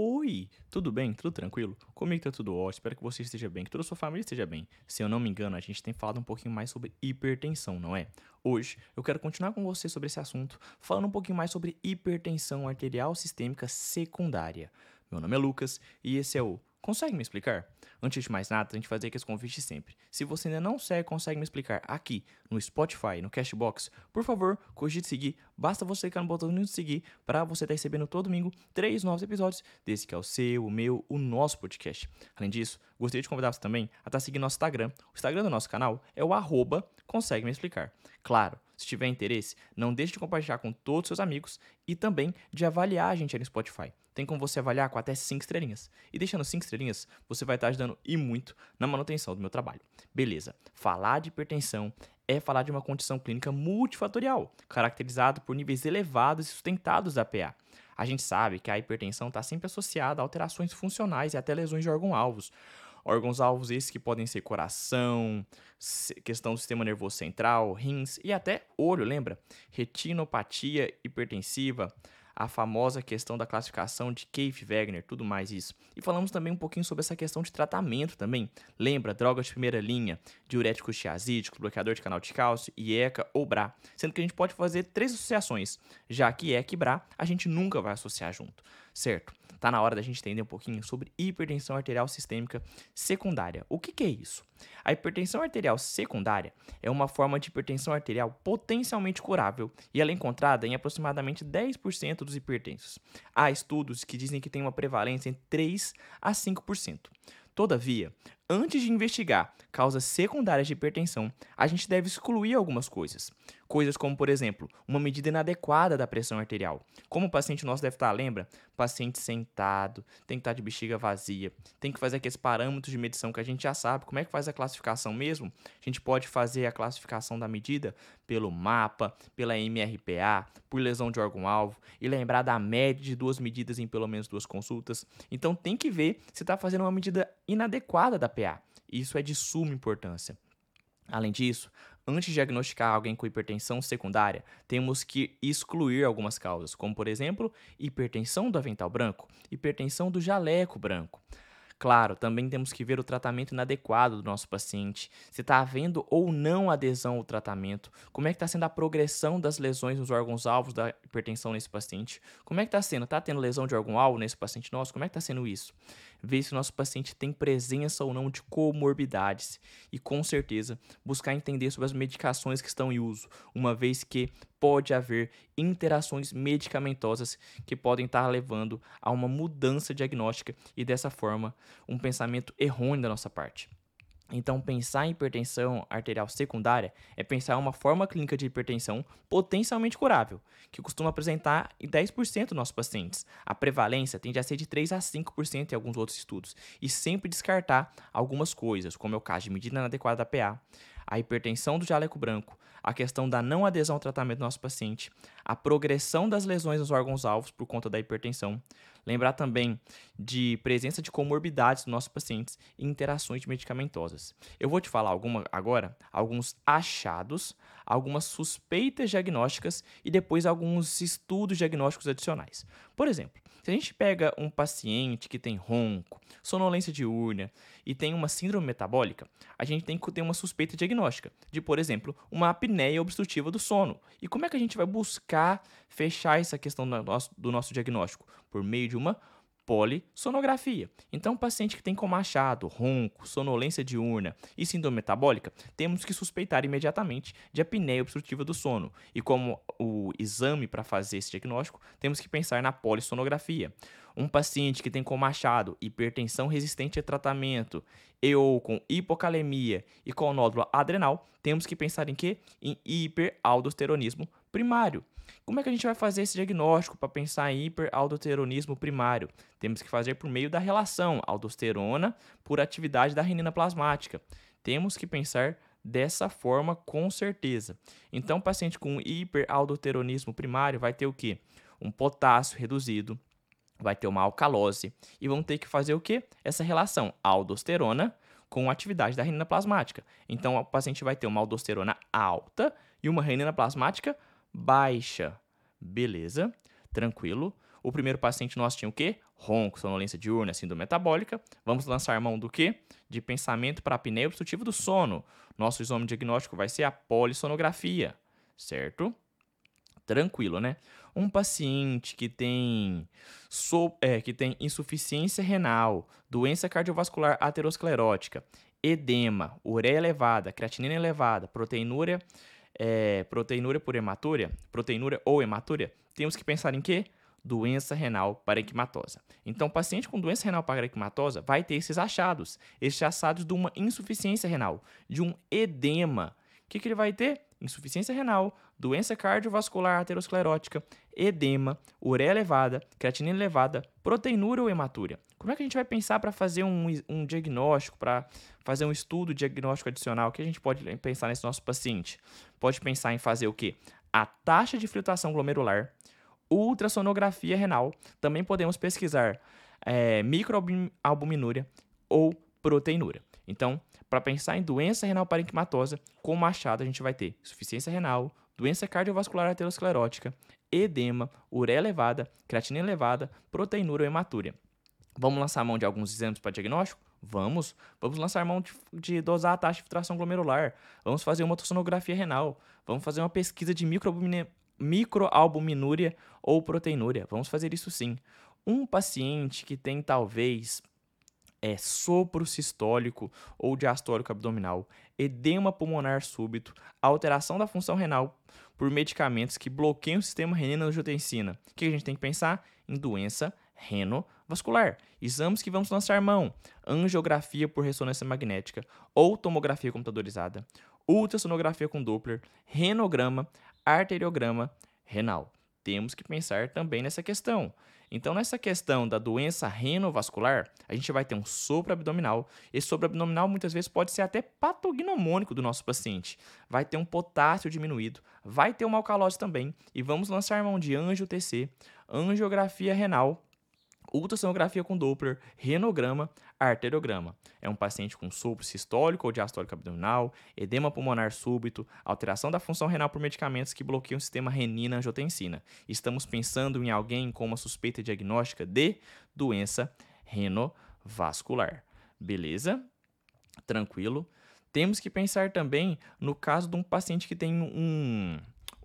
Oi, tudo bem? Tudo tranquilo? Comigo tá tudo ótimo, espero que você esteja bem, que toda a sua família esteja bem. Se eu não me engano, a gente tem falado um pouquinho mais sobre hipertensão, não é? Hoje eu quero continuar com você sobre esse assunto, falando um pouquinho mais sobre hipertensão arterial sistêmica secundária. Meu nome é Lucas e esse é o Consegue me explicar? Antes de mais nada, a gente fazer aqueles convites sempre. Se você ainda não segue, consegue me explicar aqui no Spotify, no Cashbox, por favor, cogite seguir. Basta você clicar no botão de seguir para você estar recebendo todo domingo três novos episódios desse que é o seu, o meu, o nosso podcast. Além disso, gostaria de convidar você também a estar seguindo nosso Instagram. O Instagram do nosso canal é o arroba consegue me explicar. Claro, se tiver interesse, não deixe de compartilhar com todos os seus amigos e também de avaliar a gente aí no Spotify. Tem como você avaliar com até 5 estrelinhas. E deixando 5 estrelinhas, você vai estar ajudando e muito na manutenção do meu trabalho. Beleza. Falar de hipertensão é falar de uma condição clínica multifatorial, caracterizada por níveis elevados e sustentados da PA. A gente sabe que a hipertensão está sempre associada a alterações funcionais e até lesões de órgão-alvos. Órgãos-alvos esses que podem ser coração, questão do sistema nervoso central, rins e até olho, lembra? Retinopatia hipertensiva, a famosa questão da classificação de Keith-Wagner, tudo mais isso. E falamos também um pouquinho sobre essa questão de tratamento também. Lembra, drogas de primeira linha, diuréticos tiazídicos, bloqueador de canal de cálcio, IECA ou BRA. Sendo que a gente pode fazer três associações, já que IECA e BRA a gente nunca vai associar junto, certo? Tá na hora da gente entender um pouquinho sobre hipertensão arterial sistêmica secundária. O que, que é isso? A hipertensão arterial secundária é uma forma de hipertensão arterial potencialmente curável e ela é encontrada em aproximadamente 10% dos hipertensos. Há estudos que dizem que tem uma prevalência em 3 a 5%. Todavia, antes de investigar causas secundárias de hipertensão, a gente deve excluir algumas coisas. Coisas como, por exemplo, uma medida inadequada da pressão arterial. Como o paciente nosso deve estar, lembra? Paciente sentado, tem que estar de bexiga vazia, tem que fazer aqueles parâmetros de medição que a gente já sabe. Como é que faz a classificação mesmo? A gente pode fazer a classificação da medida pelo mapa, pela MRPA, por lesão de órgão-alvo e lembrar da média de duas medidas em pelo menos duas consultas. Então tem que ver se está fazendo uma medida inadequada da Isso é de suma importância. Além disso, antes de diagnosticar alguém com hipertensão secundária, temos que excluir algumas causas, como por exemplo, hipertensão do avental branco, hipertensão do jaleco branco. Claro, também temos que ver o tratamento inadequado do nosso paciente, se está havendo ou não adesão ao tratamento, como é que está sendo a progressão das lesões nos órgãos-alvos da hipertensão nesse paciente, como é que está sendo, está tendo lesão de órgão-alvo nesse paciente nosso, como é que está sendo isso? Ver se o nosso paciente tem presença ou não de comorbidades e, com certeza, buscar entender sobre as medicações que estão em uso, uma vez que pode haver interações medicamentosas que podem estar levando a uma mudança diagnóstica e, dessa forma, um pensamento errôneo da nossa parte. Então, pensar em hipertensão arterial secundária é pensar em uma forma clínica de hipertensão potencialmente curável, que costuma apresentar em 10% dos nossos pacientes. A prevalência tende a ser de 3 a 5% em alguns outros estudos, e sempre descartar algumas coisas, como é o caso de medida inadequada da PA, a hipertensão do jaleco branco, a questão da não adesão ao tratamento do nosso paciente, a progressão das lesões nos órgãos-alvos por conta da hipertensão. Lembrar também de presença de comorbidades dos nossos pacientes e interações medicamentosas. Eu vou te falar alguma, agora alguns achados, algumas suspeitas diagnósticas e depois alguns estudos diagnósticos adicionais. Por exemplo, se a gente pega um paciente que tem ronco, sonolência diurna e tem uma síndrome metabólica, a gente tem que ter uma suspeita diagnóstica de, por exemplo, uma apneia obstrutiva do sono. E como é que a gente vai buscar fechar essa questão do nosso, do nosso diagnóstico? Por meio de uma polissonografia. Então, paciente que tem como achado ronco, sonolência diurna e síndrome metabólica, temos que suspeitar imediatamente de apneia obstrutiva do sono. E como o exame para fazer esse diagnóstico, temos que pensar na polissonografia. Um paciente que tem como achado hipertensão resistente a tratamento e ou com hipocalemia e com nódulo adrenal, temos que pensar em quê? Em hiperaldosteronismo primário. Como é que a gente vai fazer esse diagnóstico para pensar em hiperaldosteronismo primário? Temos que fazer por meio da relação aldosterona por atividade da renina plasmática. Temos que pensar dessa forma com certeza. Então, paciente com hiperaldosteronismo primário vai ter o quê? Um potássio reduzido, vai ter uma alcalose e vão ter que fazer o quê? Essa relação aldosterona com atividade da renina plasmática. Então, o paciente vai ter uma aldosterona alta e uma renina plasmática baixa. Beleza, tranquilo. O primeiro paciente nosso tinha o quê? ronco, sonolência diurna, síndrome metabólica. Vamos lançar mão do quê? De pensamento para apneia obstrutiva do sono. Nosso exame diagnóstico vai ser a polissonografia, certo? Tranquilo, né? Um paciente que tem, so, é, que tem insuficiência renal, doença cardiovascular aterosclerótica, edema, ureia elevada, creatinina elevada, proteinúria, é, proteinúria por hematúria, proteinúria ou hematúria, temos que pensar em quê? Doença renal parenquimatosa. Então, paciente com doença renal parenquimatosa vai ter esses achados, esses achados de uma insuficiência renal, de um edema. O que, que ele vai ter? Insuficiência renal, doença cardiovascular aterosclerótica, edema, ureia elevada, creatinina elevada, proteinúria ou hematúria. Como é que a gente vai pensar para fazer um, um diagnóstico, para fazer um estudo diagnóstico adicional? O que a gente pode pensar nesse nosso paciente? Pode pensar em fazer o quê? A taxa de filtração glomerular, ultrassonografia renal. Também podemos pesquisar é, microalbuminúria ou proteinúria. Então, para pensar em doença renal parenquimatosa, com machado a gente vai ter insuficiência renal, doença cardiovascular aterosclerótica, edema, ureia elevada, creatina elevada, proteinúria ou hematúria. Vamos lançar mão de alguns exames para diagnóstico? Vamos. Vamos lançar mão de, de, dosar a taxa de filtração glomerular. Vamos fazer uma ultrassonografia renal. Vamos fazer uma pesquisa de microalbuminúria ou proteinúria. Vamos fazer isso sim. Um paciente que tem talvez é sopro sistólico ou diastólico abdominal, edema pulmonar súbito, alteração da função renal por medicamentos que bloqueiam o sistema renina-angiotensina. O que a gente tem que pensar? Em doença renovascular. Exames que vamos lançar mão: angiografia por ressonância magnética ou tomografia computadorizada, ultrassonografia com Doppler, renograma, arteriograma renal. Temos que pensar também nessa questão. Então, nessa questão da doença renovascular, a gente vai ter um sopro abdominal. Esse sopro abdominal muitas vezes pode ser até patognomônico do nosso paciente. Vai ter um potássio diminuído, vai ter uma alcalose também. E vamos lançar mão de angiotc, angiografia renal ultrassonografia com Doppler, renograma, arteriograma. É um paciente com sopro sistólico ou diastólico abdominal, edema pulmonar súbito, alteração da função renal por medicamentos que bloqueiam o sistema renina-angiotensina. Estamos pensando em alguém com uma suspeita diagnóstica de doença renovascular. Beleza? Tranquilo. Temos que pensar também no caso de um paciente que tem um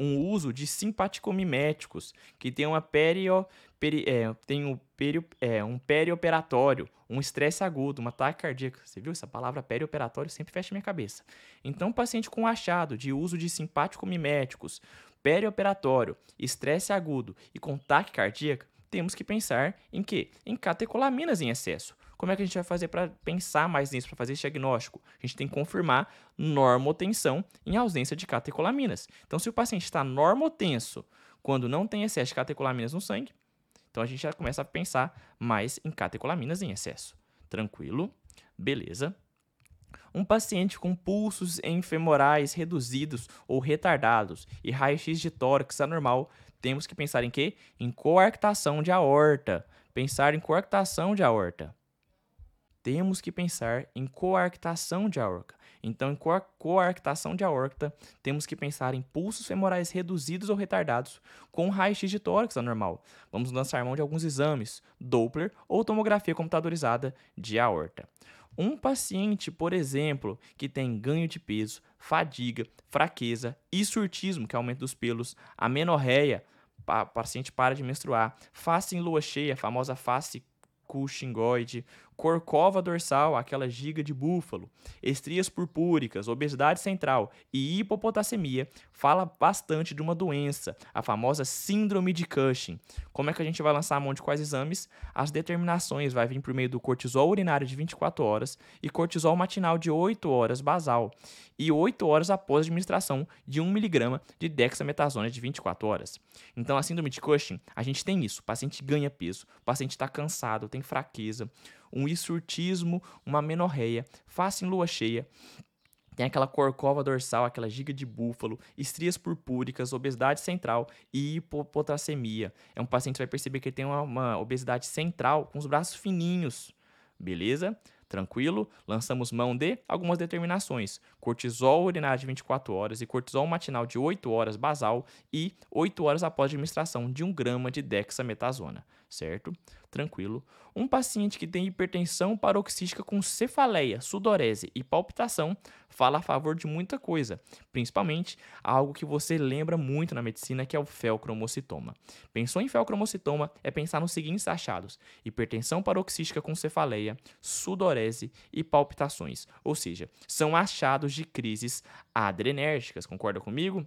um uso de simpaticomiméticos, que tem uma perio, peri, é, tem um, peri, é, um perioperatório, um estresse agudo, uma ataque cardíaco. Você viu? Essa palavra perioperatório sempre fecha minha cabeça. Então, paciente com achado de uso de simpaticomiméticos, perioperatório, estresse agudo e com ataque cardíaco, temos que pensar em quê? Em catecolaminas em excesso. Como é que a gente vai fazer para pensar mais nisso, para fazer esse diagnóstico? A gente tem que confirmar normotensão em ausência de catecolaminas. Então, se o paciente está normotenso quando não tem excesso de catecolaminas no sangue, então a gente já começa a pensar mais em catecolaminas em excesso. Tranquilo? Beleza. Um paciente com pulsos femorais reduzidos ou retardados e raio-x de tórax anormal, temos que pensar em quê? Em coarctação de aorta. Pensar em coarctação de aorta temos que pensar em coarctação de aorta. Então, em coarctação de aorta, temos que pensar em pulsos femorais reduzidos ou retardados com raio-x de tórax anormal. Vamos lançar mão de alguns exames, Doppler ou tomografia computadorizada de aorta. Um paciente, por exemplo, que tem ganho de peso, fadiga, fraqueza surtismo, que é aumento dos pelos, amenorreia, o paciente para de menstruar, face em lua cheia, a famosa face cushingoide, corcova dorsal, aquela giga de búfalo, estrias purpúricas, obesidade central e hipopotassemia, fala bastante de uma doença, a famosa síndrome de Cushing. Como é que a gente vai lançar a mão de quais exames? As determinações vai vir por meio do cortisol urinário de 24 horas e cortisol matinal de 8 horas basal e 8 horas após a administração de 1mg de dexametasona de 24 horas. Então, a síndrome de Cushing, a gente tem isso, o paciente ganha peso, o paciente está cansado, tem fraqueza, um hisurtismo, uma menorreia, face em lua cheia, tem aquela corcova dorsal, aquela giga de búfalo, estrias purpúricas, obesidade central e hipopotassemia. É um paciente que vai perceber que ele tem uma, uma obesidade central com os braços fininhos, beleza? Tranquilo? Lançamos mão de algumas determinações: cortisol urinário de 24 horas e cortisol matinal de 8 horas basal e 8 horas após administração de 1 grama de dexametasona, certo? tranquilo. Um paciente que tem hipertensão paroxística com cefaleia, sudorese e palpitação fala a favor de muita coisa, principalmente algo que você lembra muito na medicina, que é o felcromocitoma. Pensou em felcromocitoma é pensar nos seguintes achados: hipertensão paroxística com cefaleia, sudorese e palpitações, ou seja, são achados de crises adrenérgicas. Concorda comigo?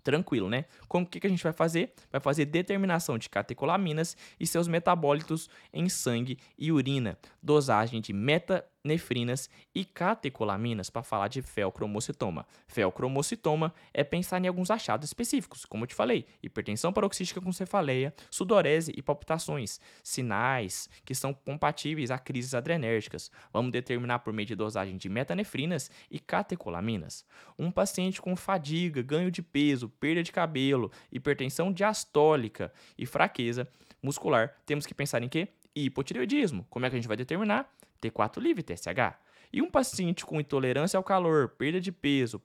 Tranquilo, né? Como que, que a gente vai fazer? Vai fazer determinação de catecolaminas e seus metabólitos em sangue e urina, dosagem de meta nefrinas e catecolaminas para falar de felcromocitoma. Felcromocitoma é pensar em alguns achados específicos, como eu te falei, hipertensão paroxística com cefaleia, sudorese e palpitações, sinais que são compatíveis a crises adrenérgicas. Vamos determinar por meio de dosagem de metanefrinas e catecolaminas. Um paciente com fadiga, ganho de peso, perda de cabelo, hipertensão diastólica e fraqueza muscular, temos que pensar em quê? Hipotireoidismo. Como é que a gente vai determinar? T4 livre, TSH. E um paciente com intolerância ao calor, perda de peso,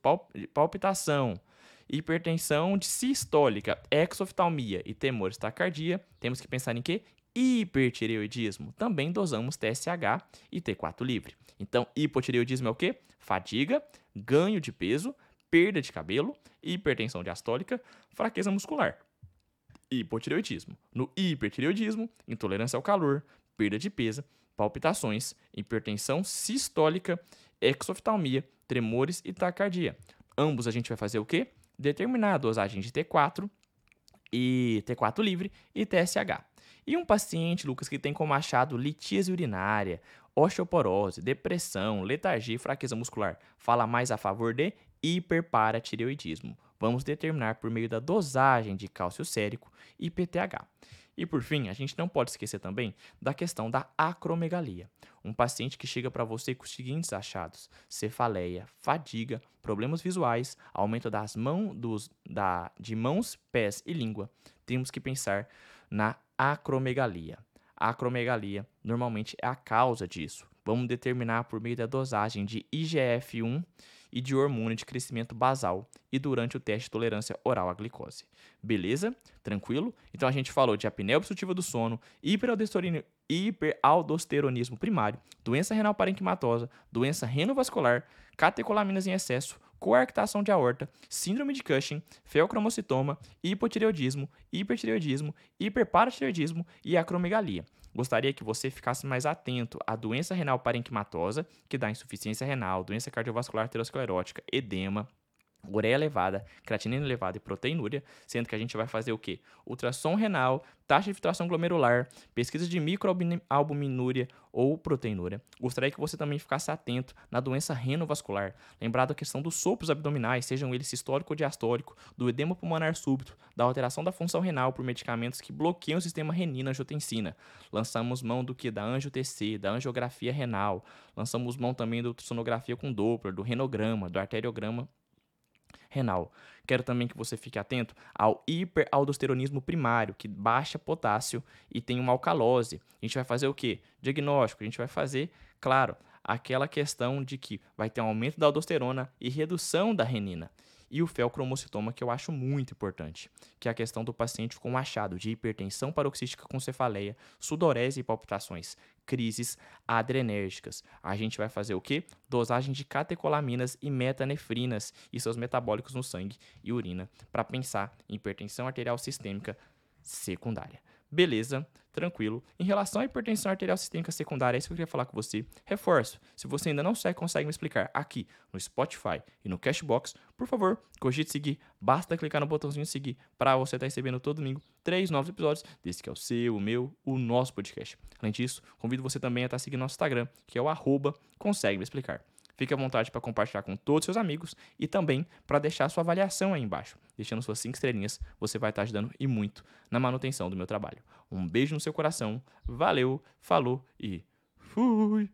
palpitação, hipertensão sistólica, exoftalmia e temores taquicardia, temos que pensar em quê? Hipertireoidismo. Também dosamos TSH e T4 livre. Então, hipotireoidismo é o quê? Fadiga, ganho de peso, perda de cabelo, hipertensão diastólica, fraqueza muscular. Hipotireoidismo. No hipertireoidismo, intolerância ao calor, perda de peso, palpitações, hipertensão sistólica, exoftalmia, tremores e taquicardia. Ambos a gente vai fazer o quê? Determinar a dosagem de T4 e T4 livre e TSH. E um paciente, Lucas, que tem como achado litíase urinária, osteoporose, depressão, letargia e fraqueza muscular, fala mais a favor de hiperparatireoidismo. Vamos determinar por meio da dosagem de cálcio sérico e PTH. E por fim, a gente não pode esquecer também da questão da acromegalia. Um paciente que chega para você com os seguintes achados: cefaleia, fadiga, problemas visuais, aumento das mãos, dos, da, de mãos, pés e língua. Temos que pensar na acromegalia. A acromegalia normalmente é a causa disso. Vamos determinar por meio da dosagem de IGF-1 e de hormônio de crescimento basal e durante o teste de tolerância oral à glicose. Beleza? Tranquilo? Então a gente falou de apneia obstrutiva do sono, hiperaldosteronismo primário, doença renal parenquimatosa, doença renovascular, catecolaminas em excesso, coarctação de aorta, síndrome de Cushing, feocromocitoma, hipotireoidismo, hipertireoidismo, hiperparatireoidismo e acromegalia. Gostaria que você ficasse mais atento à doença renal parenquimatosa, que dá insuficiência renal, doença cardiovascular aterosclerótica, edema, ureia elevada, creatinina elevada e proteinúria, sendo que a gente vai fazer o quê? Ultrassom renal, taxa de filtração glomerular, pesquisa de microalbuminúria ou proteinúria. Gostaria que você também ficasse atento na doença renovascular, lembrado a questão dos sopros abdominais, sejam eles sistólico ou diastólico, do edema pulmonar súbito, da alteração da função renal por medicamentos que bloqueiam o sistema renina-angiotensina. Lançamos mão do que? Da angio-TC, da angiografia renal. Lançamos mão também da ultrassonografia com Doppler, do renograma, do arteriograma renal. Quero também que você fique atento ao hiperaldosteronismo primário, que baixa potássio e tem uma alcalose. A gente vai fazer o quê? Diagnóstico. A gente vai fazer, claro, aquela questão de que vai ter um aumento da aldosterona e redução da renina e o felcromocitoma, que eu acho muito importante, que é a questão do paciente com achado de hipertensão paroxística com cefaleia, sudorese e palpitações, crises adrenérgicas. A gente vai fazer o quê? Dosagem de catecolaminas e metanefrinas e seus metabólicos no sangue e urina para pensar em hipertensão arterial sistêmica secundária. Beleza, tranquilo. Em relação à hipertensão arterial sistêmica secundária, é isso que eu queria falar com você. Reforço, se você ainda não segue, consegue me explicar aqui no Spotify e no Cashbox, por favor, cogite seguir. Basta clicar no botãozinho seguir para você estar tá recebendo todo domingo três novos episódios desse que é o seu, o meu, o nosso podcast. Além disso, convido você também a estar tá seguindo nosso Instagram, que é o arroba consegue me explicar. Fique à vontade para compartilhar com todos os seus amigos e também para deixar sua avaliação aí embaixo. Deixando suas 5 estrelinhas, você vai estar ajudando e muito na manutenção do meu trabalho. Um beijo no seu coração, valeu, falou e fui!